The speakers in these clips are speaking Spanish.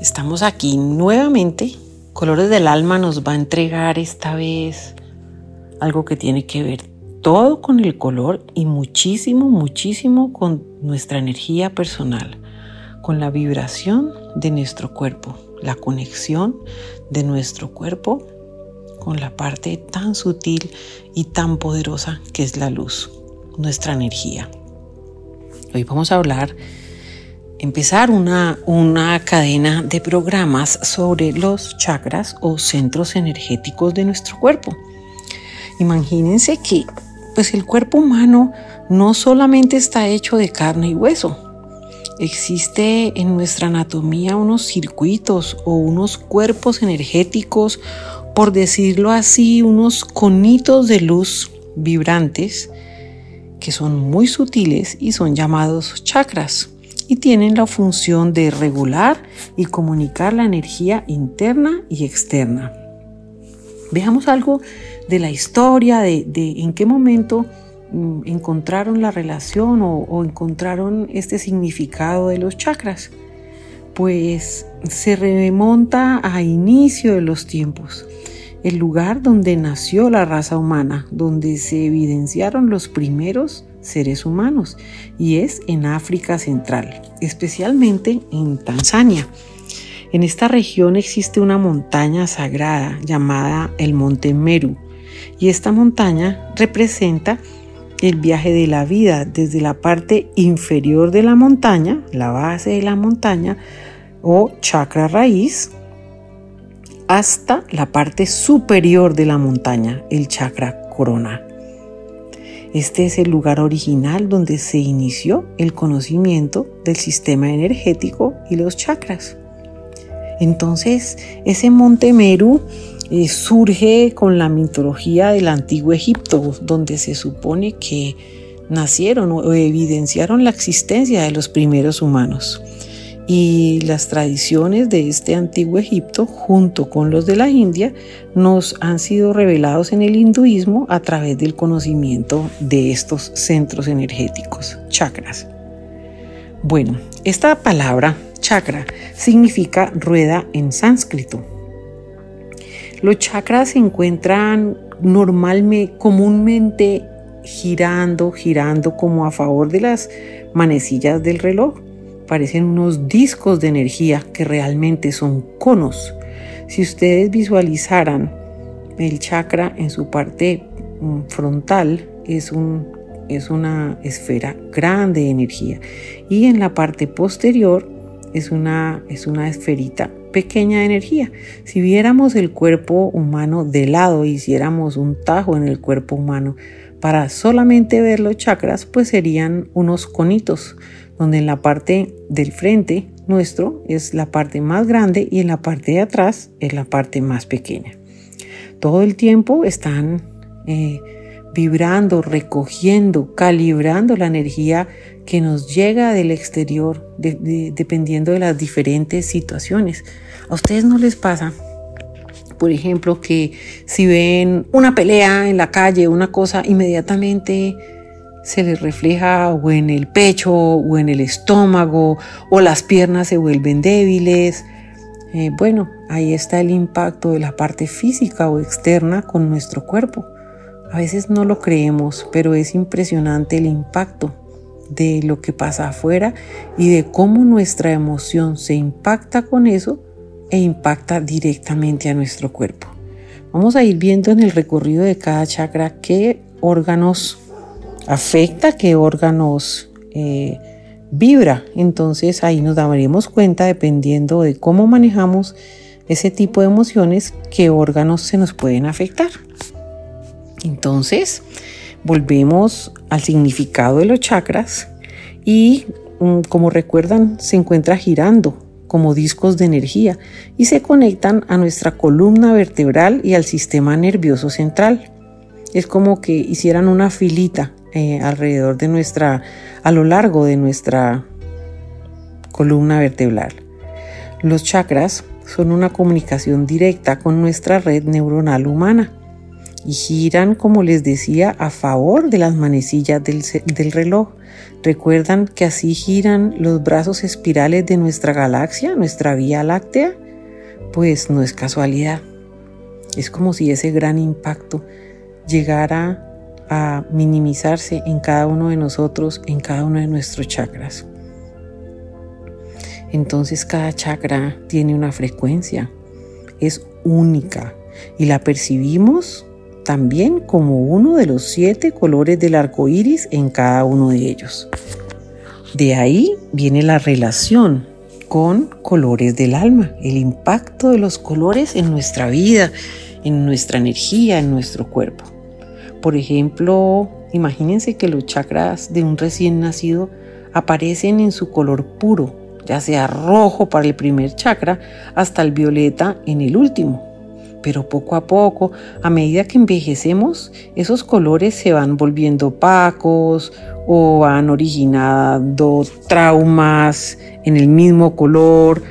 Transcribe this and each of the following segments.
Estamos aquí nuevamente. Colores del Alma nos va a entregar esta vez algo que tiene que ver todo con el color y muchísimo, muchísimo con nuestra energía personal, con la vibración de nuestro cuerpo, la conexión de nuestro cuerpo con la parte tan sutil y tan poderosa que es la luz, nuestra energía. Hoy vamos a hablar empezar una, una cadena de programas sobre los chakras o centros energéticos de nuestro cuerpo. Imagínense que pues el cuerpo humano no solamente está hecho de carne y hueso. Existe en nuestra anatomía unos circuitos o unos cuerpos energéticos, por decirlo así, unos conitos de luz vibrantes que son muy sutiles y son llamados chakras y tienen la función de regular y comunicar la energía interna y externa. Veamos algo de la historia, de, en qué momento mm, encontraron la relación o, o encontraron este significado de los chakras. Pues se remonta a inicio de los tiempos el lugar donde nació la raza humana, donde se evidenciaron los primeros seres humanos y es en África Central, especialmente en Tanzania. En esta región existe una montaña sagrada llamada el Monte Meru y esta montaña representa el viaje de la vida desde la parte inferior de la montaña, la base de la montaña o chakra raíz, hasta la parte superior de la montaña, el chakra corona. Este es el lugar original donde se inició el conocimiento del sistema energético y los chakras. Entonces, ese monte Meru eh, surge con la mitología del antiguo Egipto, donde se supone que nacieron o evidenciaron la existencia de los primeros humanos y las tradiciones de este antiguo Egipto junto con los de la India nos han sido revelados en el hinduismo a través del conocimiento de estos centros energéticos, chakras. Bueno, esta palabra chakra significa rueda en sánscrito. Los chakras se encuentran normalmente, comúnmente girando, girando como a favor de las manecillas del reloj parecen unos discos de energía que realmente son conos. Si ustedes visualizaran el chakra en su parte mm, frontal, es, un, es una esfera grande de energía. Y en la parte posterior es una, es una esferita pequeña de energía. Si viéramos el cuerpo humano de lado, hiciéramos un tajo en el cuerpo humano para solamente ver los chakras, pues serían unos conitos donde en la parte del frente nuestro es la parte más grande y en la parte de atrás es la parte más pequeña. Todo el tiempo están eh, vibrando, recogiendo, calibrando la energía que nos llega del exterior, dependiendo de las diferentes situaciones. ¿A ustedes no les pasa? Por ejemplo, que si ven una pelea en la calle, una cosa, inmediatamente se les refleja o en el pecho o en el estómago o las piernas se vuelven débiles. Eh, bueno, ahí está el impacto de la parte física o externa con nuestro cuerpo. A veces no lo creemos, pero es impresionante el impacto de lo que pasa afuera y de cómo nuestra emoción se impacta con eso e impacta directamente a nuestro cuerpo. Vamos a ir viendo en el recorrido de cada chakra qué órganos afecta, qué órganos eh, vibra. Entonces ahí nos daríamos cuenta, dependiendo de cómo manejamos ese tipo de emociones, qué órganos se nos pueden afectar. Entonces, volvemos al significado de los chakras y mm, como recuerdan, se encuentra girando como discos de energía y se conectan a nuestra columna vertebral y al sistema nervioso central. Es como que hicieran una filita eh, alrededor de nuestra, a lo largo de nuestra columna vertebral. Los chakras son una comunicación directa con nuestra red neuronal humana y giran, como les decía, a favor de las manecillas del, del, reloj. ¿Recuerdan que así giran los brazos espirales de nuestra galaxia, nuestra Vía Láctea? Pues no es casualidad. Es como si ese gran impacto llegara a minimizarse en cada uno de nosotros, en cada uno de nuestros chakras. Entonces cada chakra tiene una frecuencia, es única y la percibimos también como uno de los siete colores del arco iris en cada uno de ellos. De ahí viene la relación con colores del alma, el impacto de los colores en nuestra vida, en nuestra energía, en nuestro cuerpo. Por ejemplo, imagínense que los chakras de un recién nacido aparecen en su color puro, ya sea rojo para el primer chakra hasta el violeta en el último. Pero poco a poco, a medida que envejecemos, esos colores se van volviendo opacos o van originando traumas en el mismo color,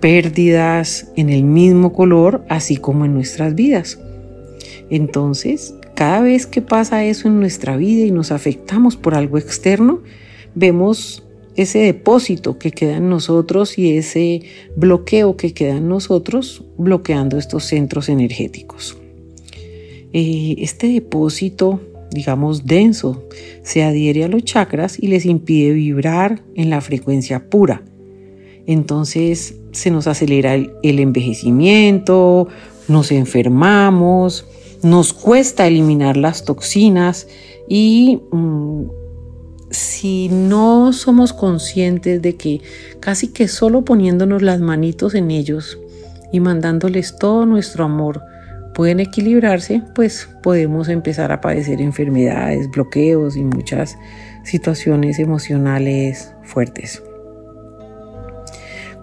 pérdidas en el mismo color, así como en nuestras vidas. Entonces, cada vez que pasa eso en nuestra vida y nos afectamos por algo externo, vemos ese depósito que queda en nosotros y ese bloqueo que queda en nosotros bloqueando estos centros energéticos. Eh, este depósito, digamos, denso, se adhiere a los chakras y les impide vibrar en la frecuencia pura. Entonces se nos acelera el, envejecimiento, nos enfermamos, nos cuesta eliminar las toxinas y mm, si no somos conscientes de que casi que solo poniéndonos las manitos en ellos y mandándoles todo nuestro amor pueden equilibrarse, pues podemos empezar a padecer enfermedades, bloqueos y muchas situaciones emocionales fuertes.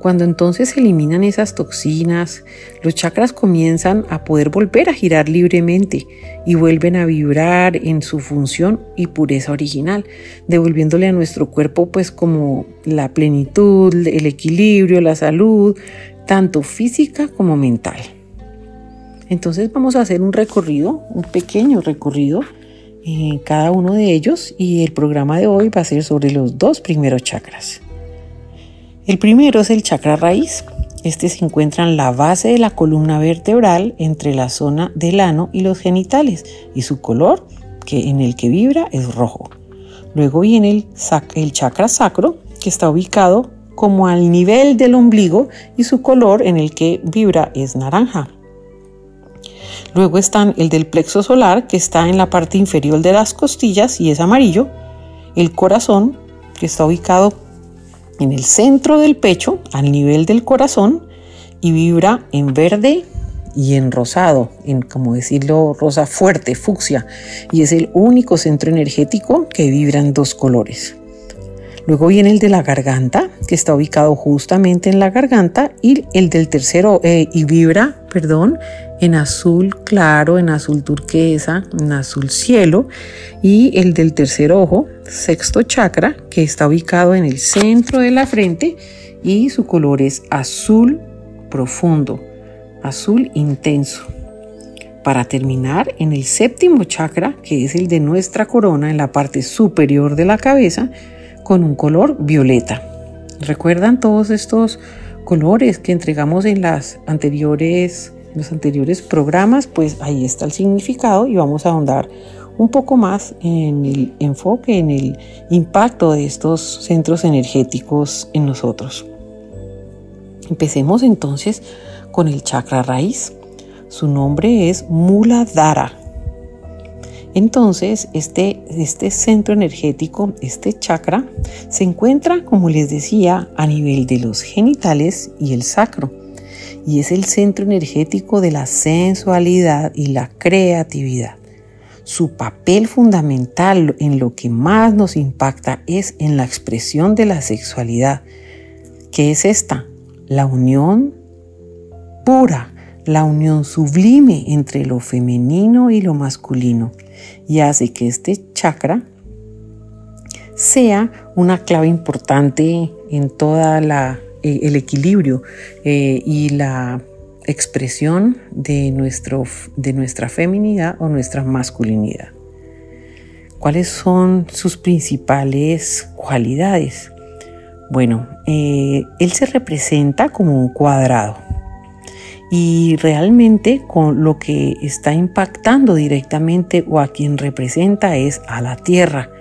Cuando entonces se eliminan esas toxinas, los chakras comienzan a poder volver a girar libremente y vuelven a vibrar en su función y pureza original, devolviéndole a nuestro cuerpo pues como la plenitud, el equilibrio, la salud, tanto física como mental. Entonces vamos a hacer un recorrido, un pequeño recorrido en cada uno de ellos y el programa de hoy va a ser sobre los dos primeros chakras. El primero es el chakra raíz. Este se encuentra en la base de la columna vertebral entre la zona del ano y los genitales y su color que en el que vibra es rojo. Luego viene el, el chakra sacro que está ubicado como al nivel del ombligo y su color en el que vibra es naranja. Luego están el del plexo solar que está en la parte inferior de las costillas y es amarillo. El corazón que está ubicado en el centro del pecho, al nivel del corazón, y vibra en verde y en rosado, en como decirlo, rosa fuerte, fucsia, y es el único centro energético que vibra en dos colores. Luego viene el de la garganta, que está ubicado justamente en la garganta, y el del tercero, eh, y vibra, perdón, en azul claro, en azul turquesa, en azul cielo, y el del tercer ojo, sexto chakra, que está ubicado en el centro de la frente, y su color es azul profundo, azul intenso. Para terminar, en el séptimo chakra, que es el de nuestra corona, en la parte superior de la cabeza, con un color violeta. ¿Recuerdan todos estos colores que entregamos en las anteriores, los anteriores programas? Pues ahí está el significado y vamos a ahondar un poco más en el enfoque, en el impacto de estos centros energéticos en nosotros. Empecemos entonces con el chakra raíz. Su nombre es Muladhara entonces, este, este centro energético, este chakra, se encuentra, como les decía, a nivel de los genitales y el sacro. Y es el centro energético de la sensualidad y la creatividad. Su papel fundamental en lo que más nos impacta es en la expresión de la sexualidad, que es esta, la unión pura, la unión sublime entre lo femenino y lo masculino y hace que este chakra sea una clave importante en toda la eh, el equilibrio eh, y la expresión de, nuestro, de nuestra feminidad o nuestra masculinidad. ¿Cuáles son sus principales cualidades? Bueno, eh, él se representa como un cuadrado y realmente con lo que está impactando directamente o a quien representa es a la tierra,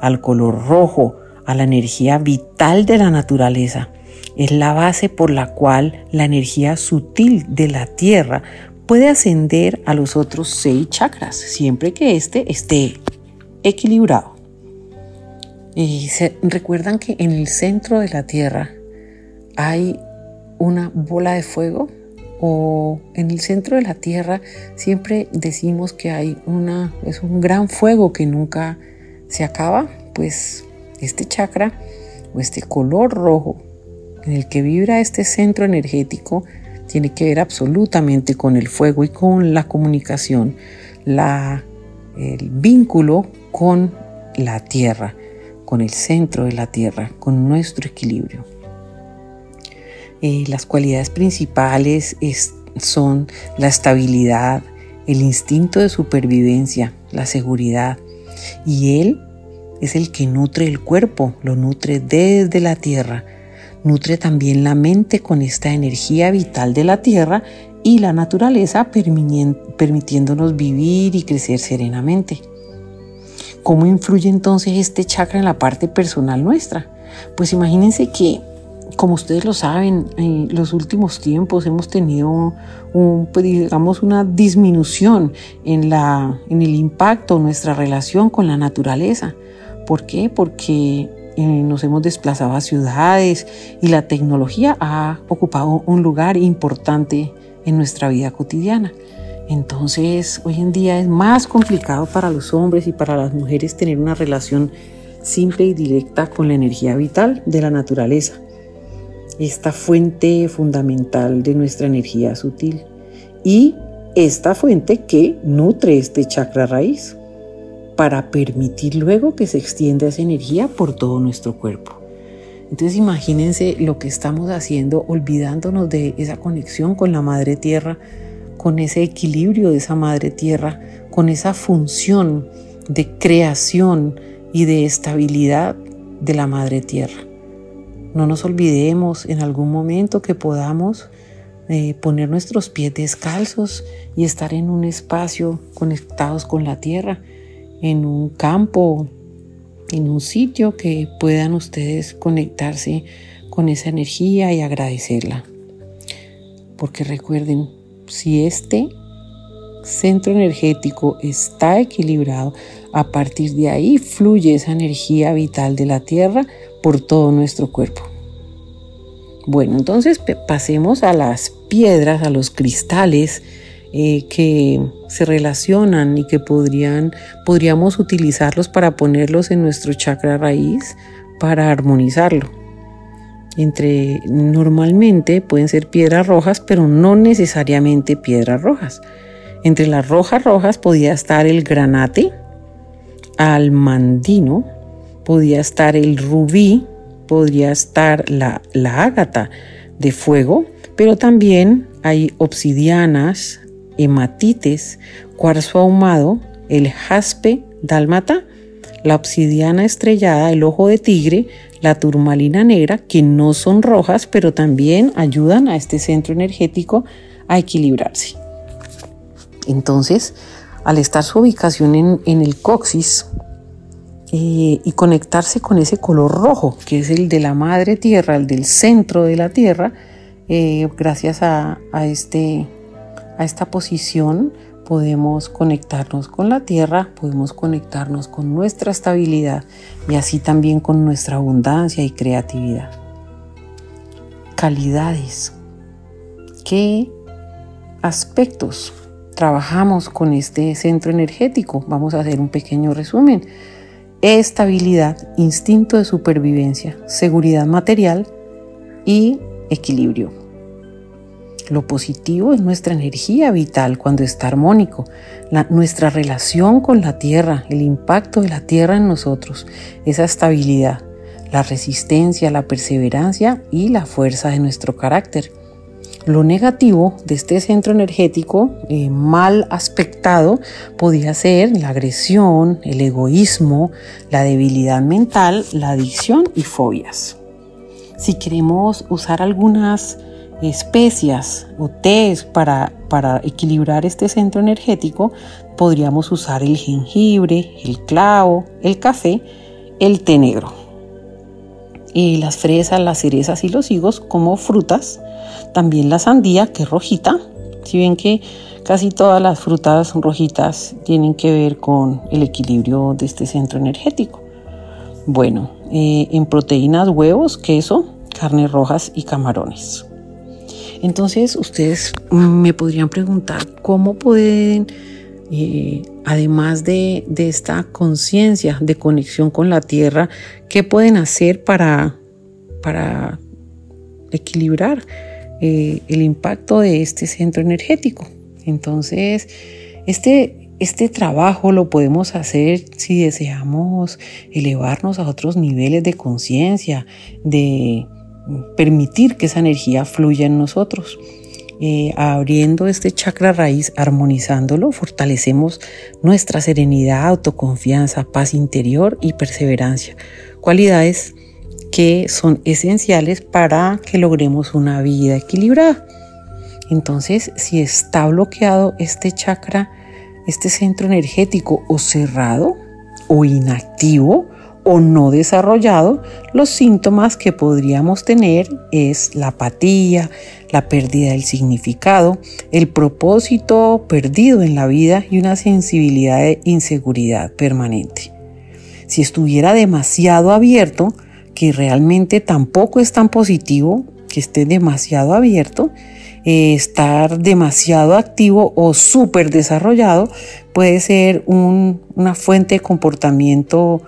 al color rojo, a la energía vital de la naturaleza. Es la base por la cual la energía sutil de la tierra puede ascender a los otros seis chakras, siempre que éste esté equilibrado. Y se recuerdan que en el centro de la tierra hay una bola de fuego o en el centro de la tierra siempre decimos que hay una es un gran fuego que nunca se acaba, pues este chakra o este color rojo en el que vibra este centro energético tiene que ver absolutamente con el fuego y con la comunicación, la, el vínculo con la tierra, con el centro de la tierra, con nuestro equilibrio. Eh, las cualidades principales son la estabilidad, el instinto de supervivencia, la seguridad. Y Él es el que nutre el cuerpo, lo nutre desde la tierra. Nutre también la mente con esta energía vital de la tierra y la naturaleza permitiéndonos vivir y crecer serenamente. ¿Cómo influye entonces este chakra en la parte personal nuestra? Pues imagínense que como ustedes lo saben, en los últimos tiempos hemos tenido un, pues, digamos, una disminución en, la, en el impacto nuestra relación con la naturaleza. ¿Por qué? Porque eh, nos hemos desplazado a ciudades y la tecnología ha ocupado un lugar importante en nuestra vida cotidiana. Entonces, hoy en día es más complicado para los hombres y para las mujeres tener una relación simple y directa con la energía vital de la naturaleza esta fuente fundamental de nuestra energía sutil y esta fuente que nutre este chakra raíz para permitir luego que se extienda esa energía por todo nuestro cuerpo. Entonces imagínense lo que estamos haciendo olvidándonos de esa conexión con la madre tierra, con ese equilibrio de esa madre tierra, con esa función de creación y de estabilidad de la madre tierra. No nos olvidemos en algún momento que podamos eh, poner nuestros pies descalzos y estar en un espacio conectados con la tierra, en un campo, en un sitio que puedan ustedes conectarse con esa energía y agradecerla. Porque recuerden, si este centro energético está equilibrado, a partir de ahí fluye esa energía vital de la tierra por todo nuestro cuerpo. Bueno, entonces pasemos a las piedras, a los cristales eh, que se relacionan y que podrían, podríamos utilizarlos para ponerlos en nuestro chakra raíz para armonizarlo. Entre normalmente pueden ser piedras rojas, pero no necesariamente piedras rojas. Entre las rojas rojas podía estar el granate, almandino, podía estar el rubí, podría estar la, la ágata de fuego, pero también hay obsidianas, hematites, cuarzo ahumado, el jaspe dálmata, la obsidiana estrellada, el ojo de tigre, la turmalina negra, que no son rojas, pero también ayudan a este centro energético a equilibrarse. Entonces, al estar su ubicación en, en el coxis, eh, y conectarse con ese color rojo, que es el de la madre tierra, el del centro de la tierra, eh, gracias a, este, a esta posición podemos conectarnos con la tierra, podemos conectarnos con nuestra estabilidad y así también con nuestra abundancia y creatividad. Calidades. ¿Qué aspectos trabajamos con este centro energético? Vamos a hacer un pequeño resumen estabilidad, instinto de supervivencia, seguridad material y equilibrio. Lo positivo es nuestra energía vital cuando está armónico, nuestra relación con la tierra, el impacto de la tierra en nosotros, esa estabilidad, la resistencia, la perseverancia y la fuerza de nuestro carácter. Lo negativo de este centro energético eh, mal aspectado podía ser la agresión, el egoísmo, la debilidad mental, la adicción y fobias. Si queremos usar algunas especias o tés para, para equilibrar este centro energético, podríamos usar el jengibre, el clavo, el café, el té negro. Y las fresas, las cerezas y los higos como frutas también la sandía, que es rojita. Si ven que casi todas las frutas rojitas tienen que ver con el equilibrio de este centro energético. Bueno, eh, en proteínas, huevos, queso, carnes rojas y camarones. Entonces, ustedes me podrían preguntar cómo pueden, eh, además de, de esta conciencia de conexión con la tierra, qué pueden hacer para, para equilibrar eh, el impacto de este centro energético. Entonces, este, este trabajo lo podemos hacer si deseamos elevarnos a otros niveles de conciencia, de permitir que esa energía fluya en nosotros. Eh, abriendo este chakra raíz, armonizándolo, fortalecemos nuestra serenidad, autoconfianza, paz interior y perseverancia, cualidades que son esenciales para que logremos una vida equilibrada. Entonces, si está bloqueado este chakra, este centro energético o cerrado o inactivo o no desarrollado, los síntomas que podríamos tener es la apatía, la pérdida del significado, el propósito perdido en la vida y una sensibilidad de inseguridad permanente. Si estuviera demasiado abierto, que realmente tampoco es tan positivo, que esté demasiado abierto, eh, estar demasiado activo o súper desarrollado puede ser una fuente de comportamiento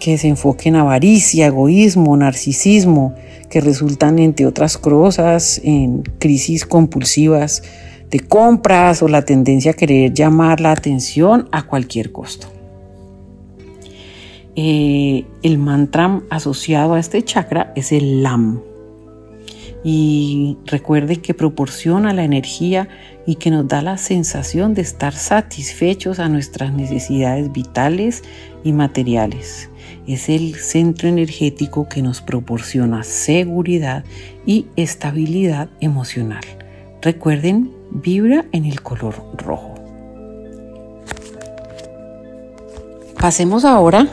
que se enfoque en avaricia, egoísmo, narcisismo, que resultan, entre otras cosas, en crisis compulsivas de compras o la tendencia a querer llamar la atención a cualquier costo. Eh, el mantra asociado a este chakra es el LAM. Y recuerde que proporciona la energía y que nos da la sensación de estar satisfechos a nuestras necesidades vitales y materiales. Es el centro energético que nos proporciona seguridad y estabilidad emocional. Recuerden, vibra en el color rojo. Pasemos ahora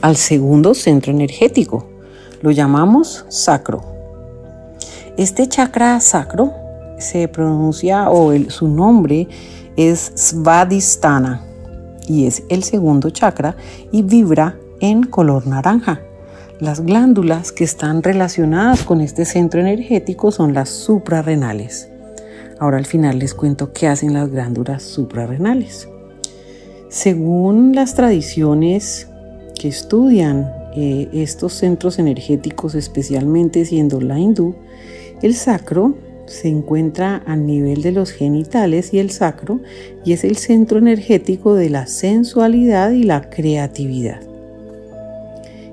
al segundo centro energético. Lo llamamos sacro. Este chakra sacro se pronuncia o su nombre es Svadhisthana y es el segundo chakra y vibra en color naranja. Las glándulas que están relacionadas con este centro energético son las suprarrenales. Ahora al final les cuento qué hacen las glándulas suprarrenales. Según las tradiciones que estudian eh, estos centros energéticos, especialmente siendo la hindú, el sacro se encuentra a nivel de los genitales y el sacro y es el centro energético de la sensualidad y la creatividad.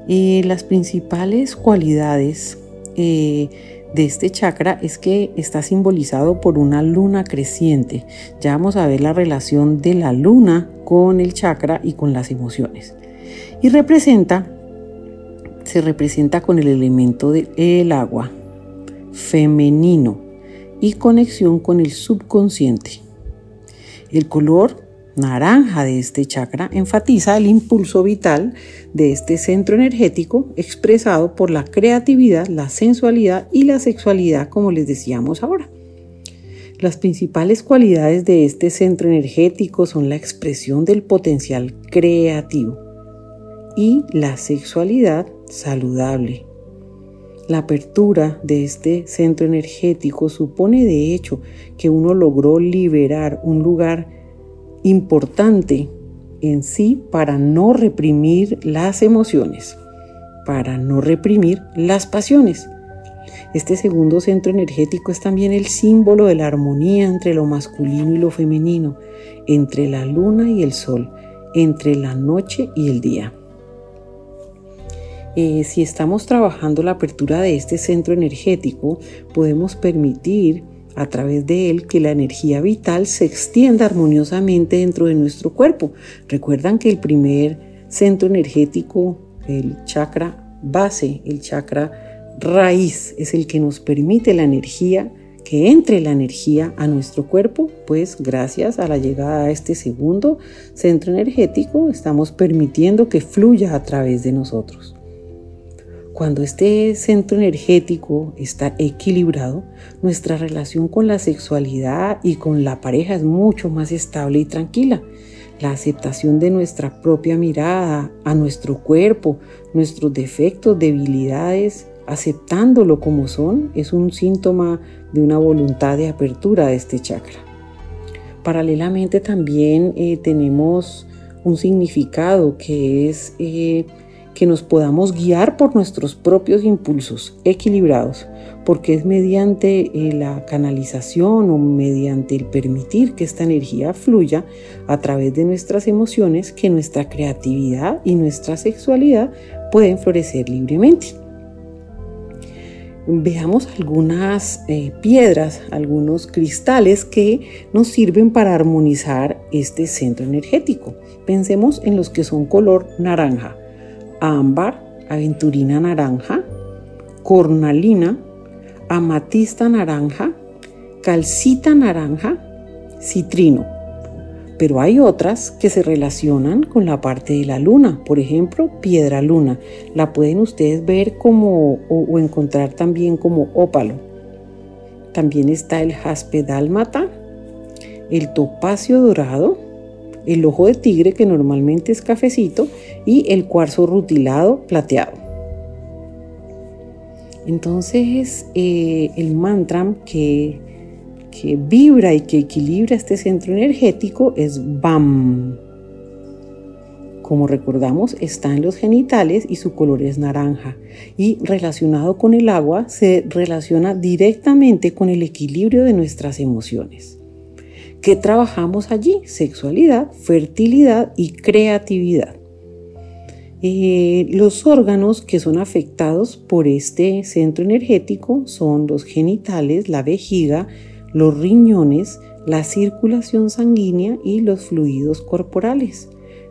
Eh, las principales cualidades eh, de este chakra es que está simbolizado por una luna creciente. Ya vamos a ver la relación de la luna con el chakra y con las emociones y representa, se representa con el elemento del agua femenino y conexión con el subconsciente. El color naranja de este chakra enfatiza el impulso vital de este centro energético expresado por la creatividad, la sensualidad y la sexualidad, como les decíamos ahora. Las principales cualidades de este centro energético son la expresión del potencial creativo, y la sexualidad saludable. La apertura de este centro energético supone de hecho que uno logró liberar un lugar importante en sí para no reprimir las emociones, para no reprimir las pasiones. Este segundo centro energético es también el símbolo de la armonía entre lo masculino y lo femenino, entre la luna y el sol, entre la noche y el día. Eh, si estamos trabajando la apertura de este centro energético, podemos permitir a través de él que la energía vital se extienda armoniosamente dentro de nuestro cuerpo. Recuerdan que el primer centro energético, el chakra base, el chakra raíz, es el que nos permite la energía, que entre la energía a nuestro cuerpo, pues gracias a la llegada a este segundo centro energético estamos permitiendo que fluya a través de nosotros. Cuando este centro energético está equilibrado, nuestra relación con la sexualidad y con la pareja es mucho más estable y tranquila. La aceptación de nuestra propia mirada a nuestro cuerpo, nuestros defectos, debilidades, aceptándolo como son, es un síntoma de una voluntad de apertura de este chakra. Paralelamente también eh, tenemos un significado que es eh, que nos podamos guiar por nuestros propios impulsos equilibrados, porque es mediante eh, la canalización o mediante el permitir que esta energía fluya a través de nuestras emociones que nuestra creatividad y nuestra sexualidad pueden florecer libremente. Veamos algunas eh, piedras, algunos cristales que nos sirven para armonizar este centro energético. Pensemos en los que son color naranja ámbar, aventurina naranja, cornalina, amatista naranja, calcita naranja, citrino. Pero hay otras que se relacionan con la parte de la luna, por ejemplo, piedra luna. La pueden ustedes ver como o, o encontrar también como ópalo. También está el jaspe dálmata, el topacio dorado, el ojo de tigre que normalmente es cafecito y el cuarzo rutilado plateado. Entonces eh, el mantra que, que vibra y que equilibra este centro energético es BAM. Como recordamos, está en los genitales y su color es naranja. Y relacionado con el agua, se relaciona directamente con el equilibrio de nuestras emociones. ¿Qué trabajamos allí? Sexualidad, fertilidad y creatividad. Eh, los órganos que son afectados por este centro energético son los genitales, la vejiga, los riñones, la circulación sanguínea y los fluidos corporales.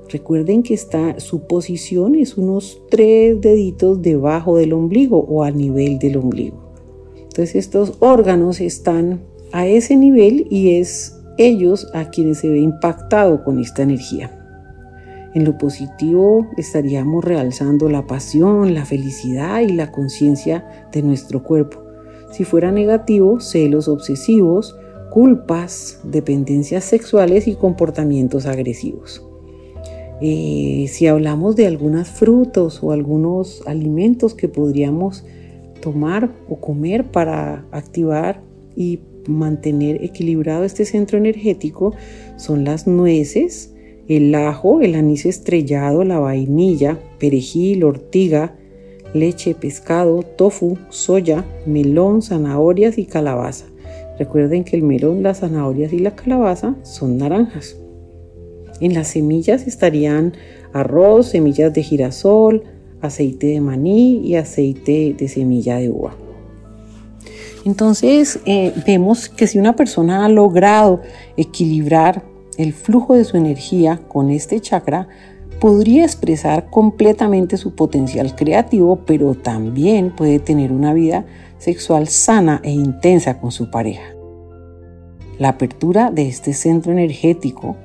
Recuerden que está, su posición es unos tres deditos debajo del ombligo o a nivel del ombligo. Entonces estos órganos están a ese nivel y es ellos a quienes se ve impactado con esta energía. En lo positivo estaríamos realzando la pasión, la felicidad y la conciencia de nuestro cuerpo. Si fuera negativo, celos obsesivos, culpas, dependencias sexuales y comportamientos agresivos. Eh, si hablamos de algunos frutos o algunos alimentos que podríamos tomar o comer para activar y mantener equilibrado este centro energético son las nueces, el ajo, el anís estrellado, la vainilla, perejil, ortiga, leche, pescado, tofu, soya, melón, zanahorias y calabaza. Recuerden que el melón, las zanahorias y la calabaza son naranjas. En las semillas estarían arroz, semillas de girasol, aceite de maní y aceite de semilla de uva. Entonces eh, vemos que si una persona ha logrado equilibrar el flujo de su energía con este chakra, podría expresar completamente su potencial creativo, pero también puede tener una vida sexual sana e intensa con su pareja. La apertura de este centro energético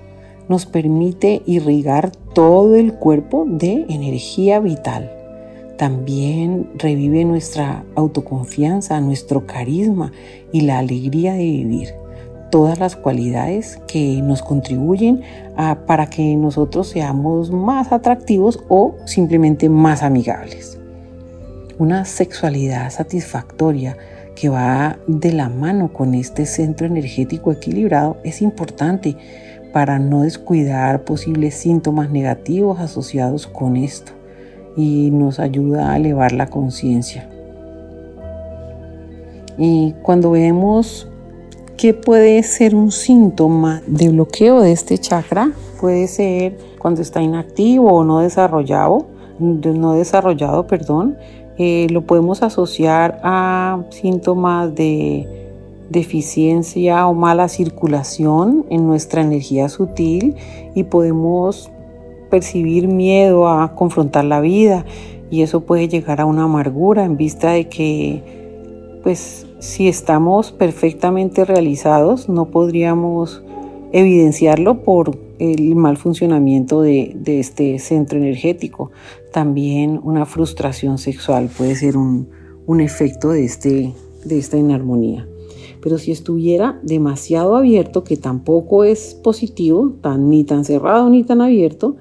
nos permite irrigar todo el cuerpo de energía vital también revive nuestra autoconfianza, nuestro carisma y la alegría de vivir. Todas las cualidades que nos contribuyen para que nosotros seamos más atractivos o simplemente más amigables. Una sexualidad satisfactoria que va de la mano con este centro energético equilibrado es importante para no descuidar posibles síntomas negativos asociados con esto y nos ayuda a elevar la conciencia. Y cuando vemos qué puede ser un síntoma de bloqueo de este chakra, puede ser cuando está inactivo o no desarrollado, no desarrollado, perdón, eh, lo podemos asociar a síntomas de deficiencia o mala circulación en nuestra energía sutil y podemos percibir miedo a confrontar la vida y eso puede llegar a una amargura en vista de que pues si estamos perfectamente realizados no podríamos evidenciarlo por el mal funcionamiento de, este centro energético. También una frustración sexual puede ser un, efecto de, este, de esta inarmonía. Pero si estuviera demasiado abierto, que tampoco es positivo, tan, ni tan cerrado ni tan abierto,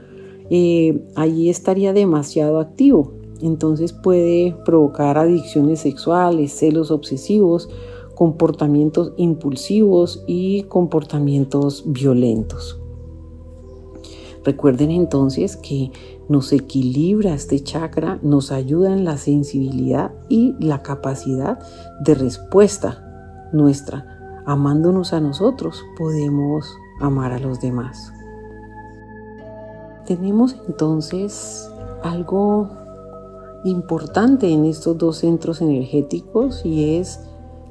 eh, allí estaría demasiado activo. Entonces puede provocar adicciones sexuales, celos obsesivos, comportamientos impulsivos y comportamientos violentos. Recuerden entonces que nos equilibra este chakra, nos ayuda en la sensibilidad y la capacidad de respuesta nuestra. Amándonos a nosotros, podemos amar a los demás. Tenemos entonces algo importante en estos dos centros energéticos y es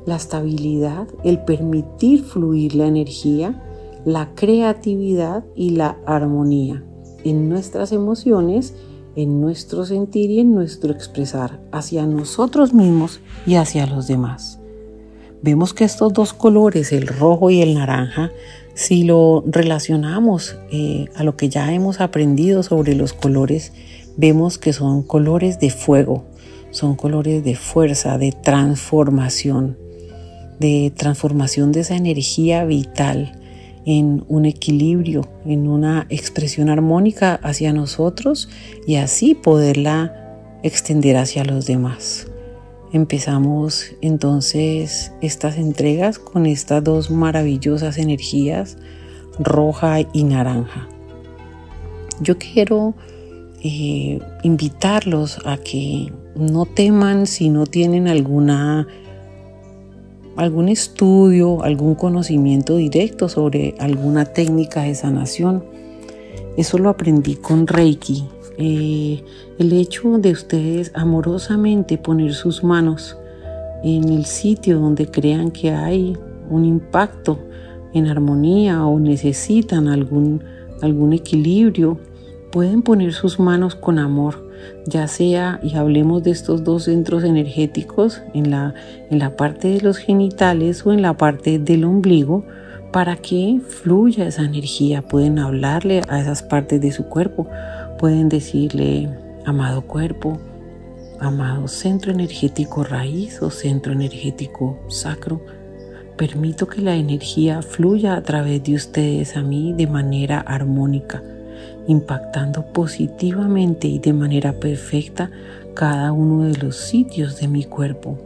la estabilidad, el permitir fluir la energía, la creatividad y la armonía en nuestras emociones, en nuestro sentir y en nuestro expresar hacia nosotros mismos y hacia los demás. Vemos que estos dos colores, el rojo y el naranja, si lo relacionamos eh, a lo que ya hemos aprendido sobre los colores, vemos que son colores de fuego, son colores de fuerza, de transformación de transformación de esa energía vital en un equilibrio, en una expresión armónica hacia nosotros y así poderla extender hacia los demás. Empezamos entonces estas entregas con estas dos maravillosas energías, roja y naranja. Yo quiero eh, invitarlos a que no teman si no tienen alguna algún estudio, algún conocimiento directo sobre alguna técnica de sanación. Eso lo aprendí con Reiki. Eh, el hecho de ustedes amorosamente poner sus manos en el sitio donde crean que hay un impacto en armonía o necesitan algún, algún equilibrio, pueden poner sus manos con amor ya sea, y hablemos de estos dos centros energéticos, en la, en la parte de los genitales o en la parte del ombligo, para que fluya esa energía. Pueden hablarle a esas partes de su cuerpo, pueden decirle, amado cuerpo, amado centro energético raíz o centro energético sacro, permito que la energía fluya a través de ustedes a mí de manera armónica impactando positivamente y de manera perfecta cada uno de los sitios de mi cuerpo,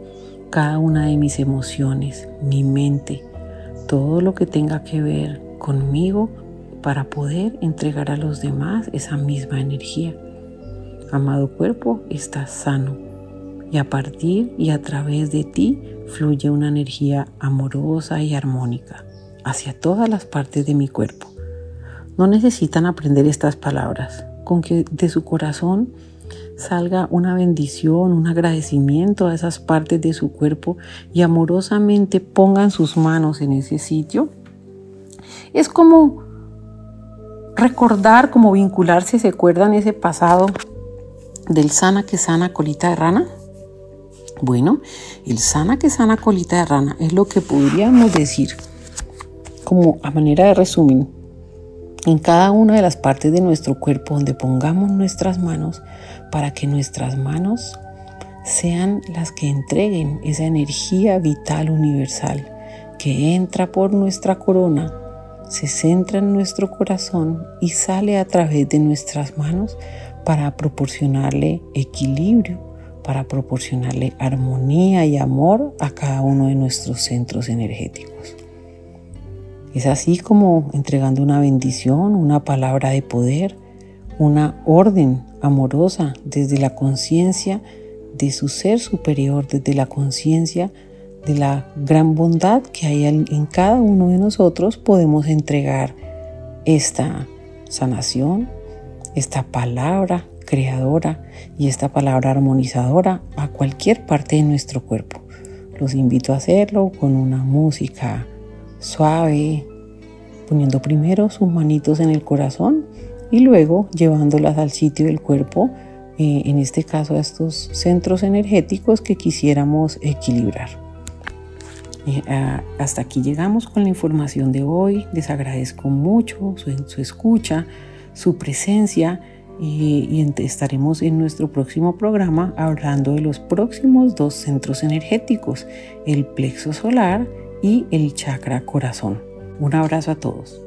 cada una de mis emociones, mi mente, todo lo que tenga que ver conmigo para poder entregar a los demás esa misma energía. Amado cuerpo, estás sano y a partir y a través de ti fluye una energía amorosa y armónica hacia todas las partes de mi cuerpo. No necesitan aprender estas palabras. Con que de su corazón salga una bendición, un agradecimiento a esas partes de su cuerpo y amorosamente pongan sus manos en ese sitio. Es como recordar, como vincularse, ¿se acuerdan ese pasado del sana que sana colita de rana? Bueno, el sana que sana colita de rana es lo que podríamos decir como a manera de resumen en cada una de las partes de nuestro cuerpo donde pongamos nuestras manos para que nuestras manos sean las que entreguen esa energía vital universal que entra por nuestra corona, se centra en nuestro corazón y sale a través de nuestras manos para proporcionarle equilibrio, para proporcionarle armonía y amor a cada uno de nuestros centros energéticos. Es así como entregando una bendición, una palabra de poder, una orden amorosa desde la conciencia de su ser superior, desde la conciencia la gran bondad que hay en cada uno de nosotros, podemos entregar esta sanación, esta palabra creadora y esta palabra armonizadora a cualquier parte de nuestro cuerpo. Los invito a hacerlo con una música suave, poniendo primero sus manitos en el corazón y luego llevándolas al sitio del cuerpo, eh, en este caso a estos centros energéticos que quisiéramos equilibrar. Eh, hasta aquí llegamos con la información de hoy. Les agradezco mucho su, escucha, su presencia y estaremos en nuestro próximo programa hablando de los próximos dos centros energéticos, el plexo solar y el chakra corazón. Un abrazo a todos.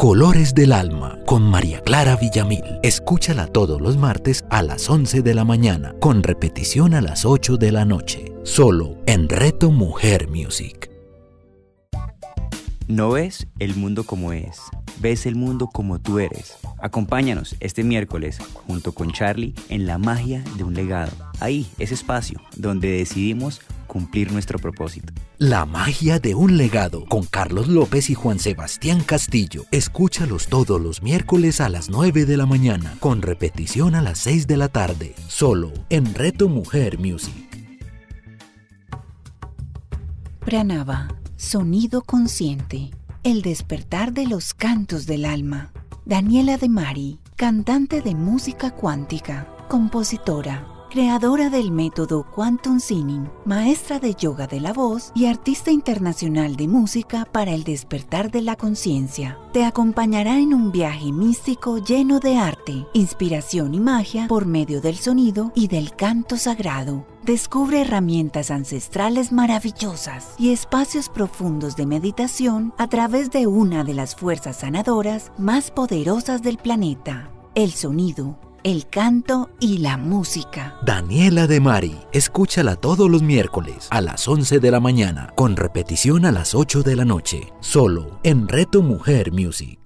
Colores del Alma con María Clara Villamil. Escúchala todos los martes a las 11 de la mañana, con repetición a las 8 de la noche, solo en Reto Mujer Music. No ves el mundo como es, ves el mundo como tú eres. Acompáñanos este miércoles junto con Charlie en La magia de un legado. Ahí, ese espacio donde decidimos cumplir nuestro propósito. La magia de un legado con Carlos López y Juan Sebastián Castillo. Escúchalos todos los miércoles a las 9 de la mañana, con repetición a las 6 de la tarde, solo en Reto Mujer Music. Sonido consciente, el despertar de los cantos del alma. Daniela de Mari, cantante de música cuántica, compositora creadora del método Quantum Singing, maestra de yoga de la voz y artista internacional de música para el despertar de la conciencia. Te acompañará en un viaje místico lleno de arte, inspiración y magia por medio del sonido y del canto sagrado. Descubre herramientas ancestrales maravillosas y espacios profundos de meditación a través de una de las fuerzas sanadoras más poderosas del planeta, el sonido el canto y la música. Daniela de Mari, escúchala todos los miércoles a las 11 de la mañana, con repetición a las 8 de la noche, solo en Reto Mujer Music.